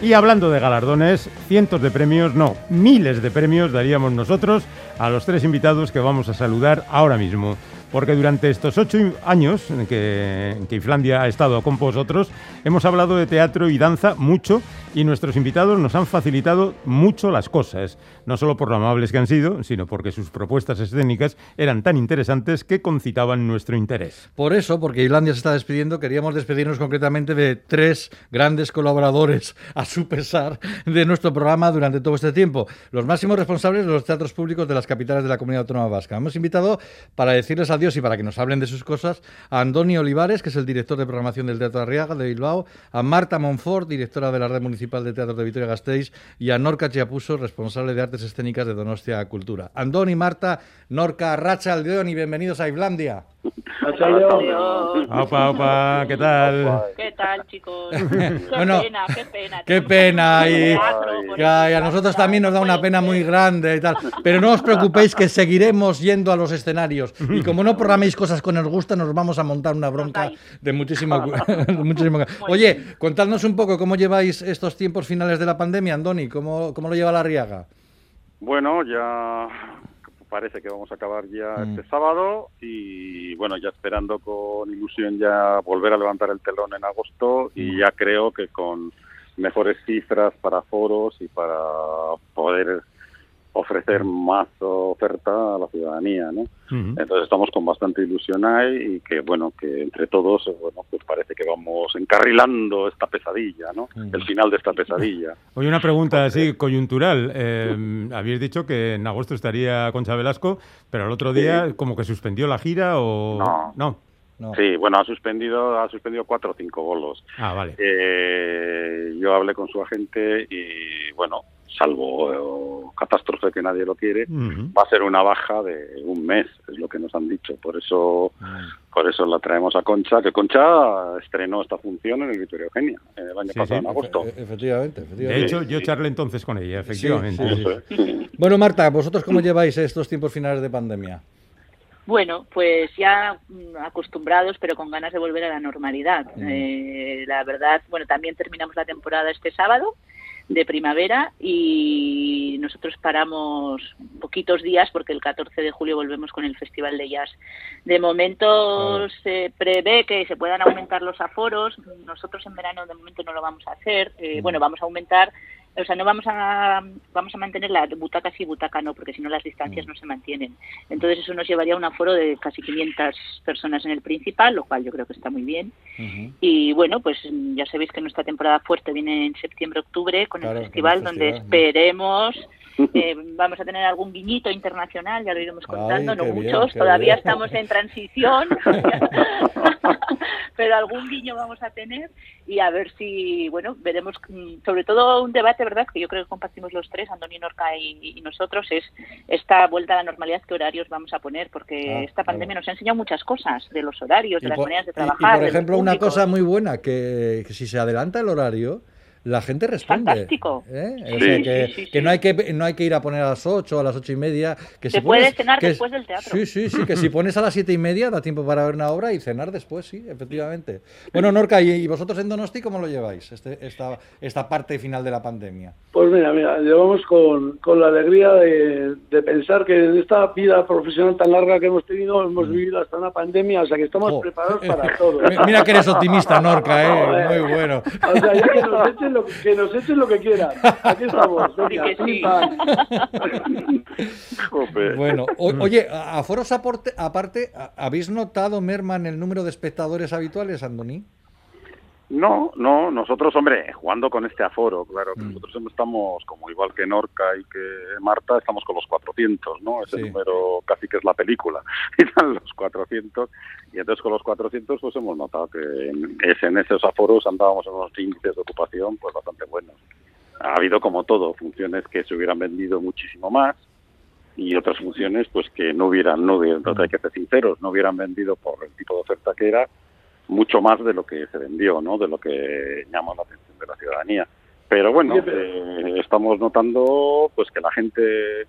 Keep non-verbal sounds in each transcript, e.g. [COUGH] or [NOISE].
Y hablando de galardones, cientos de premios, no, miles de premios daríamos nosotros a los tres invitados que vamos a saludar ahora mismo. Porque durante estos ocho años en que, Islandia ha estado con vosotros, hemos hablado de teatro y danza mucho y nuestros invitados nos han facilitado mucho las cosas, no solo por lo amables que han sido, sino porque sus propuestas escénicas eran tan interesantes que concitaban nuestro interés. Por eso, porque Islandia se está despidiendo, queríamos despedirnos concretamente de tres grandes colaboradores, a su pesar, de nuestro programa durante todo este tiempo, los máximos responsables de los teatros públicos de las capitales de la Comunidad Autónoma Vasca. Hemos invitado para decirles adiós y para que nos hablen de sus cosas a Andoni Olivares, que es el director de programación del Teatro Arriaga de Bilbao, a Marta Monfort, directora de la Red Municipal de Teatro de Vitoria-Gasteiz, y a Norca Chiapuso, responsable de Artes Escénicas de Donostia Cultura. Andón y Marta, Norca, Racha, Aldeón y bienvenidos a Islandia. Opa, opa, ¿qué tal? ¿Qué tal, chicos? [LAUGHS] Qué pena, qué pena. Qué pena. Y, a nosotros también nos da una pena muy grande y tal. Pero no os preocupéis que seguiremos yendo a los escenarios. Y como no programéis cosas con el gusto, nos vamos a montar una bronca de muchísimo... [LAUGHS] muchísimo... Oye, contadnos un poco cómo lleváis estos tiempos finales de la pandemia, Andoni. ¿Cómo, cómo lo lleva la Riaga? Bueno, ya parece que vamos a acabar ya mm. este sábado y bueno, ya esperando con ilusión ya volver a levantar el telón en agosto y mm. ya creo que con mejores cifras para foros y para poder ofrecer más oferta a la ciudadanía, ¿no? Entonces estamos con bastante ilusión ahí y que, bueno, que entre todos, bueno, pues parece que vamos encarrilando esta pesadilla, ¿no? El final de esta pesadilla. Oye, una pregunta así coyuntural. Eh, habéis dicho que en agosto estaría Concha Velasco, pero el otro día como que suspendió la gira o... No. no. Sí, bueno, ha suspendido, ha suspendido cuatro o cinco bolos. Ah, vale. Eh, yo hablé con su agente y, bueno, salvo catástrofe que nadie lo quiere, va a ser una baja de un mes, es lo que nos han dicho. Por eso, por eso la traemos a Concha, que Concha estrenó esta función en el Victoria Eugenia el año pasado, en agosto. efectivamente, De hecho, yo charlé entonces con ella, efectivamente. [LAUGHS] bueno, Marta, ¿vosotros cómo lleváis estos tiempos finales de pandemia? Bueno, pues ya mm, acostumbrados, pero con ganas de volver a la normalidad. Eh, la verdad, bueno, también terminamos la temporada este sábado de primavera y nosotros paramos poquitos días porque el 14 de julio volvemos con el Festival de Jazz. De momento se prevé que se puedan aumentar los aforos, nosotros en verano de momento no lo vamos a hacer, eh, bueno, vamos a aumentar o sea, no vamos a vamos a mantener la butaca sí, butaca no, porque si no las distancias mm. no se mantienen. Entonces eso nos llevaría a un aforo de casi 500 personas en el principal, lo cual yo creo que está muy bien. Y bueno, pues ya sabéis que nuestra temporada fuerte viene en septiembre-octubre con el festival, donde esperemos eh, vamos a tener algún guiñito internacional, ya lo iremos contando, no muchos, todavía estamos en transición, [LAUGHS] pero algún guiño vamos a tener y a ver si, bueno, veremos, mm, sobre todo un debate, ¿verdad?, que yo creo que compartimos los tres, Antonio Norca y, nosotros, es esta vuelta a la normalidad, qué horarios vamos a poner, porque ah, esta pandemia nos ha enseñado muchas cosas, de los horarios, de las maneras de trabajar. Y, por ejemplo, una cosa muy buena, que si se adelanta el horario, la gente responde. Fantástico. ¿eh? que, no, hay que no hay que ir a poner a las 8 a las ocho y media. Que Se puede cenar después del teatro. Sí, sí, sí, que si [LAUGHS] pones a las siete y media da tiempo para ver una obra y cenar después, sí, efectivamente. Bueno, Norca, ¿y vosotros en Donosti cómo lo lleváis, este, esta, esta parte final de la pandemia? Pues mira, mira llevamos con, con la alegría de, de, pensar que en esta vida profesional tan larga que hemos tenido, hemos mm. vivido hasta una pandemia, o sea que estamos preparados [LAUGHS] para todo. Mira que eres optimista, Norca, ¿eh? [LAUGHS] Muy bueno. O sea, ya que nos echen que nos echen lo que quieran. Aquí estamos. [LAUGHS] bueno, oye, a foros aparte, ¿habéis notado merma en el número de espectadores habituales, Andoni? No, no, nosotros, hombre, jugando con este aforo, claro, mm. nosotros estamos, como igual que Norca y que Marta, estamos con los 400, ¿no? Ese número casi que es la película, [LAUGHS] y los 400, y entonces con los 400 pues hemos notado que en, en esos aforos andábamos en unos índices de ocupación pues bastante buenos. Ha habido como todo, funciones que se hubieran vendido muchísimo más, y otras funciones pues que no hubieran, no hubieran, mm. hay que ser sinceros, no hubieran vendido por el tipo de oferta que era, mucho más de lo que se vendió, ¿no? De lo que llamó la atención de la ciudadanía. Pero bueno, eh, estamos notando pues que la gente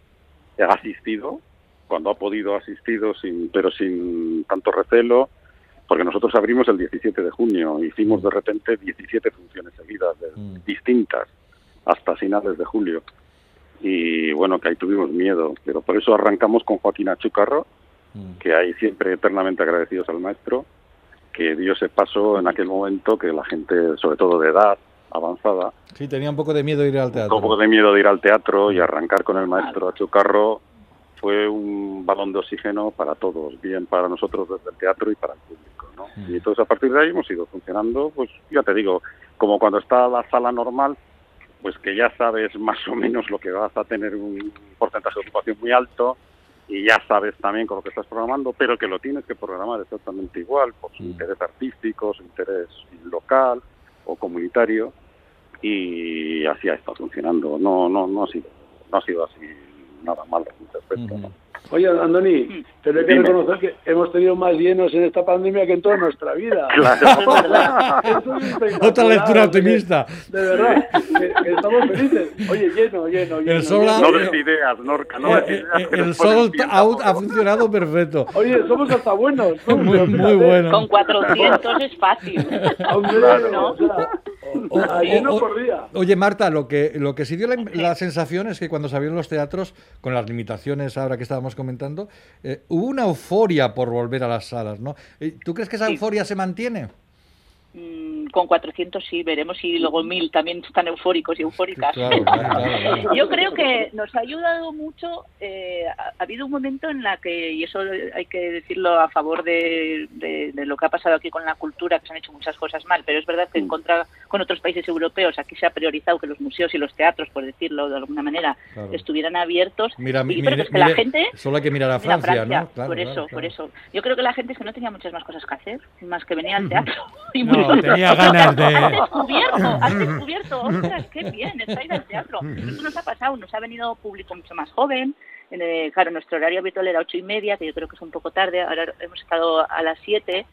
ha asistido cuando ha podido asistido sin pero sin tanto recelo porque nosotros abrimos el 17 de junio hicimos de repente 17 funciones seguidas mm. distintas hasta finales de julio. Y bueno, que ahí tuvimos miedo, pero por eso arrancamos con Joaquín Achucarro, mm. que ahí siempre eternamente agradecidos al maestro, que dio ese paso en aquel momento que la gente, sobre todo de edad avanzada, sí tenía un poco de miedo de ir al teatro, un poco de miedo de ir al teatro y arrancar con el maestro Achucarro fue un balón de oxígeno para todos, bien para nosotros desde el teatro y para el público. ¿no? Mm. Y entonces a partir de ahí hemos ido funcionando, pues ya te digo, como cuando está la sala normal, pues que ya sabes [LAUGHS] más o menos lo que vas a tener un porcentaje de ocupación muy alto y ya sabes también con lo que estás programando, pero que lo tienes que programar exactamente igual, por su mm. interés artístico, su interés local o comunitario, y así ha estado funcionando. No, no, no ha sido, no ha sido así nada malo en ese aspecto. Oye, Andoni, pero hay que reconocer que hemos tenido más llenos en esta pandemia que en toda nuestra vida. [LAUGHS] Otra lectura optimista. De verdad, que, estamos felices. Oye, lleno, lleno, lleno. El sol no des ideas, Norca, no des ideas. El, sol out ha funcionado perfecto. Oye, somos hasta buenos. muy, muy buenos. Con 400 es fácil. ¿no? Oye, Marta, lo que, lo que sí dio la, sensación es que cuando se abrieron los teatros, con las limitaciones ahora que estábamos comentando, eh, hubo una euforia por volver a las salas, ¿no? Eh, ¿Tú crees que esa euforia se mantiene? Mm, con 400 sí, veremos si luego 1000 también están eufóricos y eufóricas. [LAUGHS] Yo creo que nos ha ayudado mucho, eh, ha, habido un momento en la que, y eso hay que decirlo a favor de, lo que ha pasado aquí con la cultura, que se han hecho muchas cosas mal, pero es verdad que en contra con otros países europeos aquí se ha priorizado que los museos y los teatros, por decirlo de alguna manera, estuvieran abiertos. Mira, la gente... Solo hay que mirar a Francia, ¿no? por eso, por eso. Yo creo que la gente es que no tenía muchas más cosas que hacer, más que venir al teatro. [LAUGHS] y tenía ganas de... Has descubierto, has descubierto, ostras, qué bien, estáis al teatro. Eso nos ha pasado, nos ha venido público mucho más joven, claro, nuestro horario habitual era ocho y media, que yo creo que es un poco tarde, ahora hemos estado a las siete,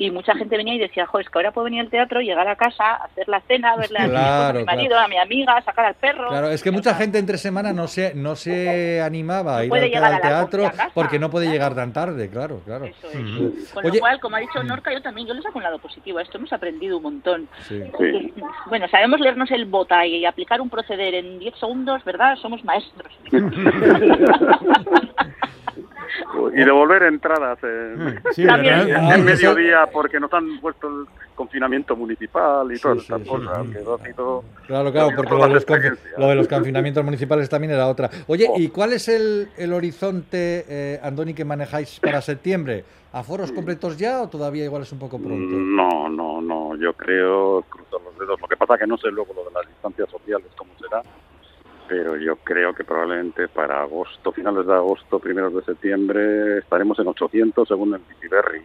y mucha gente venía y decía, jo, es que ahora puedo venir al teatro, llegar a casa, hacer la cena, verle a, mi, marido, a mi amiga, sacar al perro. Claro, es que mucha gente entre semana no se, no se animaba a ir al, teatro porque no puede llegar tan tarde, claro, claro. Eso es. Con lo cual, como ha dicho Norca, yo también, yo le saco un lado positivo a esto, hemos aprendido un montón. Bueno, sabemos leernos el bota y aplicar un proceder en 10 segundos, ¿verdad? Somos maestros. [LAUGHS] y devolver entradas en, sí, en, mediodía porque nos han puesto el confinamiento municipal y todas estas cosas. claro, claro, porque lo de, los lo de, los confinamientos municipales también era otra. Oye, ¿y oh. cuál es el, el horizonte, eh, Andoni, que manejáis para [COUGHS] septiembre? ¿Aforos completos ya o todavía igual es un poco pronto? No, no, no, yo creo, cruzo los dedos. Lo que pasa es que no sé luego lo de las distancias sociales cómo será pero yo creo que probablemente para agosto, finales de agosto, primeros de septiembre, estaremos en 800 según el Berry.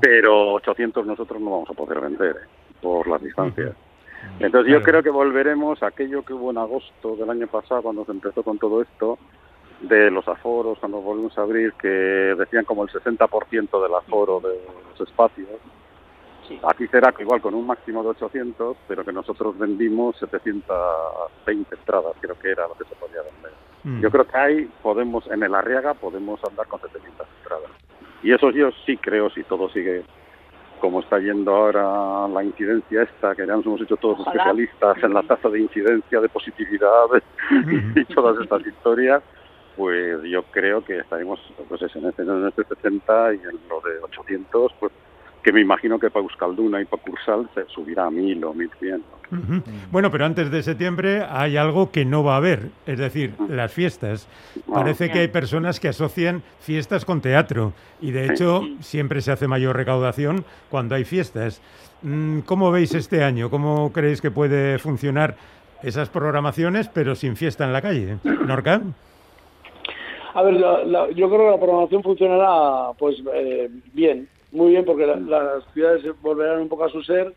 Pero 800 nosotros no vamos a poder vender ¿eh? por las distancias. Entonces yo creo que volveremos a aquello que hubo en agosto del año pasado cuando se empezó con todo esto, de los aforos, cuando volvimos a abrir, que decían como el 60% del aforo de los espacios Aquí será igual con un máximo de 800, pero que nosotros vendimos 720 entradas, creo que era lo que se podía vender. Mm. Yo creo que ahí podemos, en el Arriaga, podemos andar con 700 entradas. Y eso yo sí creo, si todo sigue como está yendo ahora la incidencia esta, que ya nos hemos hecho todos especialistas en la tasa de incidencia, de positividad [LAUGHS] y todas estas historias, pues yo creo que estaremos pues en, este, en este 60 y en lo de 800, pues que me imagino que para Euskalduna y para Cursal se subirá a mil o mil cien. Bueno, pero antes de septiembre hay algo que no va a haber, es decir, las fiestas. Ah. Parece que hay personas que asocian fiestas con teatro y de hecho siempre se hace mayor recaudación cuando hay fiestas. Mm, ¿Cómo veis este año? ¿Cómo creéis que puede funcionar esas programaciones pero sin fiesta en la calle? ¿Norca? A ver, yo creo que la programación funcionará pues eh, bien muy bien porque las ciudades volverán un poco a su ser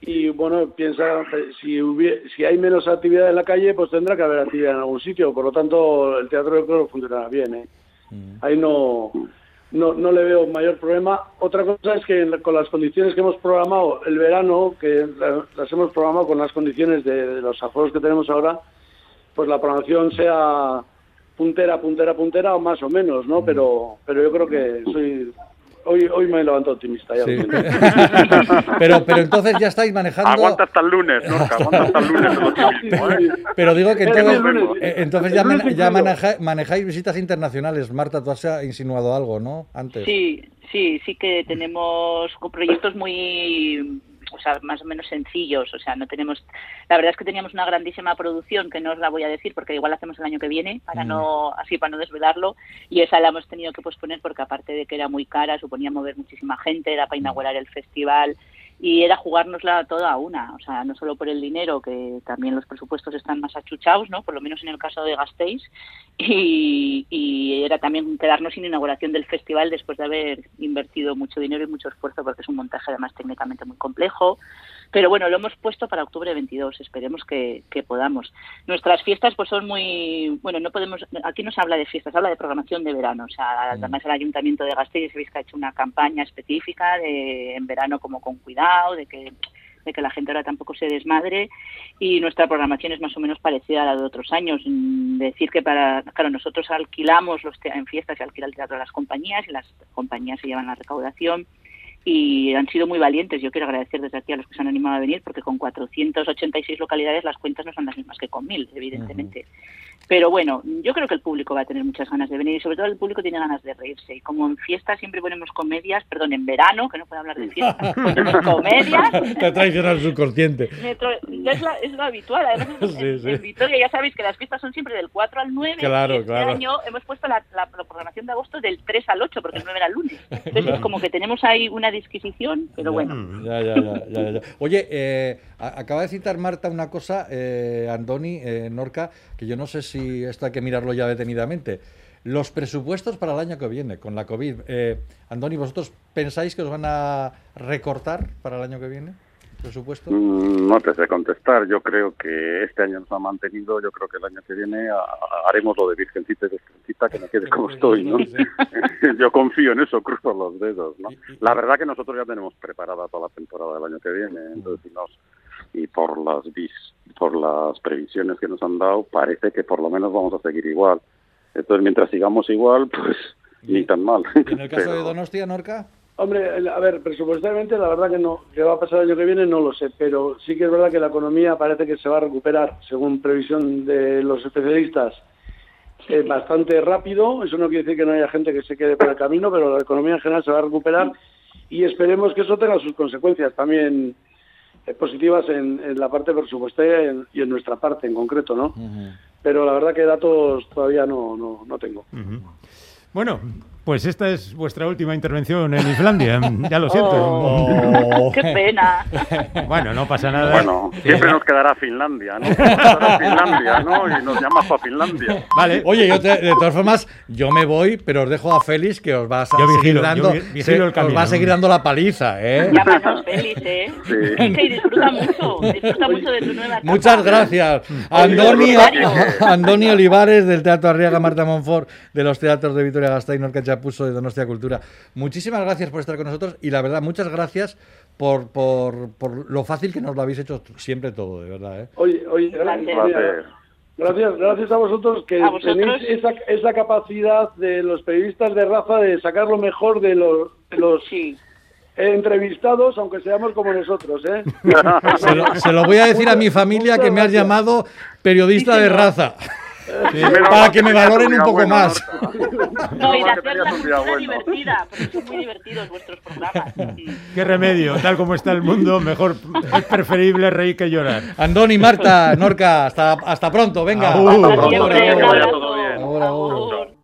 y bueno, piensa, si, si hay menos actividad en la calle, pues tendrá que haber actividad en algún sitio, por lo tanto el teatro yo creo que funcionará bien. ¿eh? Mm. Ahí no, no, no le veo mayor problema. Otra cosa es que con las condiciones que hemos programado el verano, que las hemos programado con las condiciones de, los aforos que tenemos ahora, pues la programación sea puntera, puntera, puntera o más o menos, ¿no? Mm. Pero, pero yo creo que soy hoy, hoy me levanto optimista. Ya sí. [LAUGHS] pero, pero entonces ya estáis manejando... Aguanta hasta el lunes, ¿no? [LAUGHS] Aguanta hasta el lunes ¿eh? Pero digo que entonces, eh, entonces ya, ya maneja, manejáis visitas internacionales. Marta, tú has insinuado algo, ¿no? Antes. Sí, sí, sí que tenemos proyectos muy o sea, más o menos sencillos, o sea, no tenemos, la verdad es que teníamos una grandísima producción que no os la voy a decir porque igual la hacemos el año que viene, para mm. no, así para no desvelarlo, y esa la hemos tenido que posponer porque aparte de que era muy cara, suponía mover muchísima gente, era para inaugurar el festival, y era jugárnosla toda a una, o sea, no solo por el dinero, que también los presupuestos están más achuchados, ¿no? Por lo menos en el caso de Gasteiz, y, y era también quedarnos sin inauguración del festival después de haber invertido mucho dinero y mucho esfuerzo, porque es un montaje además técnicamente muy complejo, pero bueno, lo hemos puesto para octubre 22, esperemos que, podamos. Nuestras fiestas pues son muy, bueno, no podemos, aquí no se habla de fiestas, se habla de programación de verano, o sea, mm. además el Ayuntamiento de Gasteiz que ha hecho una campaña específica de en verano como con cuidado, de que de que la gente ahora tampoco se desmadre y nuestra programación es más o menos parecida a la de otros años. Mm, decir que para, claro, nosotros alquilamos los en fiestas, se alquila el teatro a las compañías y las compañías se llevan la recaudación y han sido muy valientes. Yo quiero agradecer desde aquí a los que se han animado a venir, porque con 486 localidades las cuentas no son las mismas que con 1000, evidentemente. Pero bueno, yo creo que el público va a tener muchas ganas de venir y sobre todo el público tiene ganas de reírse. Y como en fiesta siempre ponemos comedias, perdón, en verano, que no puedo hablar de fiesta, [LAUGHS] ponemos comedias. Te traicionado el subconsciente. Es, es, lo habitual. Además, en, Vitoria ya sabéis que las fiestas son siempre del 4 al 9. Claro, y este claro. año hemos puesto la, la, programación de agosto del 3 al 8, porque el 9 era el lunes. [LAUGHS] Entonces es como que tenemos ahí una disquisición, pero bueno. Ya, ya, ya, ya, Oye, eh, acaba de citar Marta una cosa, eh, Andoni, eh, Norca, que yo no sé si esto hay que mirarlo ya detenidamente. Los presupuestos para el año que viene, con la COVID. Eh, Andoni, ¿vosotros pensáis que os van a recortar para el año que viene? Presupuesto? No te sé contestar. Yo creo que este año nos ha mantenido. Yo creo que el año que viene haremos lo de Virgencita y Virgencita, que me quede como estoy. ¿no? [LAUGHS] yo confío en eso, cruzo los dedos. ¿no? La verdad que nosotros ya tenemos preparada toda la temporada del año que viene. Entonces, y por las por las previsiones que nos han dado, parece que por lo menos vamos a seguir igual. Entonces, mientras sigamos igual, pues ni tan mal. ¿En el caso de [LAUGHS] Donostia, Norca? Hombre, a ver, presupuestalmente la verdad que no, que va a pasar el año que viene no lo sé, pero sí que es verdad que la economía parece que se va a recuperar, según previsión de los especialistas, eh, bastante rápido. Eso no quiere decir que no haya gente que se quede por el camino, pero la economía en general se va a recuperar y esperemos que eso tenga sus consecuencias también eh, positivas en, la parte presupuestaria y en, nuestra parte en concreto, ¿no? Pero la verdad que datos todavía no, no, no tengo. Bueno, pues esta es vuestra última intervención en Islandia. [LAUGHS] Ya lo siento. Oh, ¡Qué pena! Bueno, no pasa nada. Bueno, siempre nos quedará Finlandia, ¿no? Nos quedará Finlandia, ¿no? Y nos llamas para Finlandia. Vale. Oye, yo de todas formas, yo me voy, pero os dejo a Félix que os va a seguir dando, os va a seguir dando la paliza, ¿eh? Llámanos Félix, ¿eh? Sí. Que disfruta mucho, disfruta mucho de tu nueva etapa. Muchas gracias. Andoni, Andoni Olivares del Teatro Arriaga Marta Monfort de los teatros de Vitoria Gasteiz, Puso de Donostia Cultura. Muchísimas gracias por estar con nosotros y la verdad, muchas gracias por, por, por lo fácil que nos lo habéis hecho siempre todo, de verdad. ¿eh? Oye, oye, gracias. Gracias, gracias a vosotros que tenéis esa, esa capacidad de los periodistas de raza de sacar lo mejor de los, los entrevistados, aunque seamos como nosotros. ¿eh? [LAUGHS] se, lo, voy a decir a mi familia que me has llamado periodista de raza para que me valoren un poco más. No, y de hacer la cultura divertida, porque son muy divertidos vuestros programas. [LAUGHS] Qué remedio, tal como está el mundo, mejor es preferible reír que llorar. Andoni, Marta, Norca, hasta, hasta pronto, venga. Hasta pronto,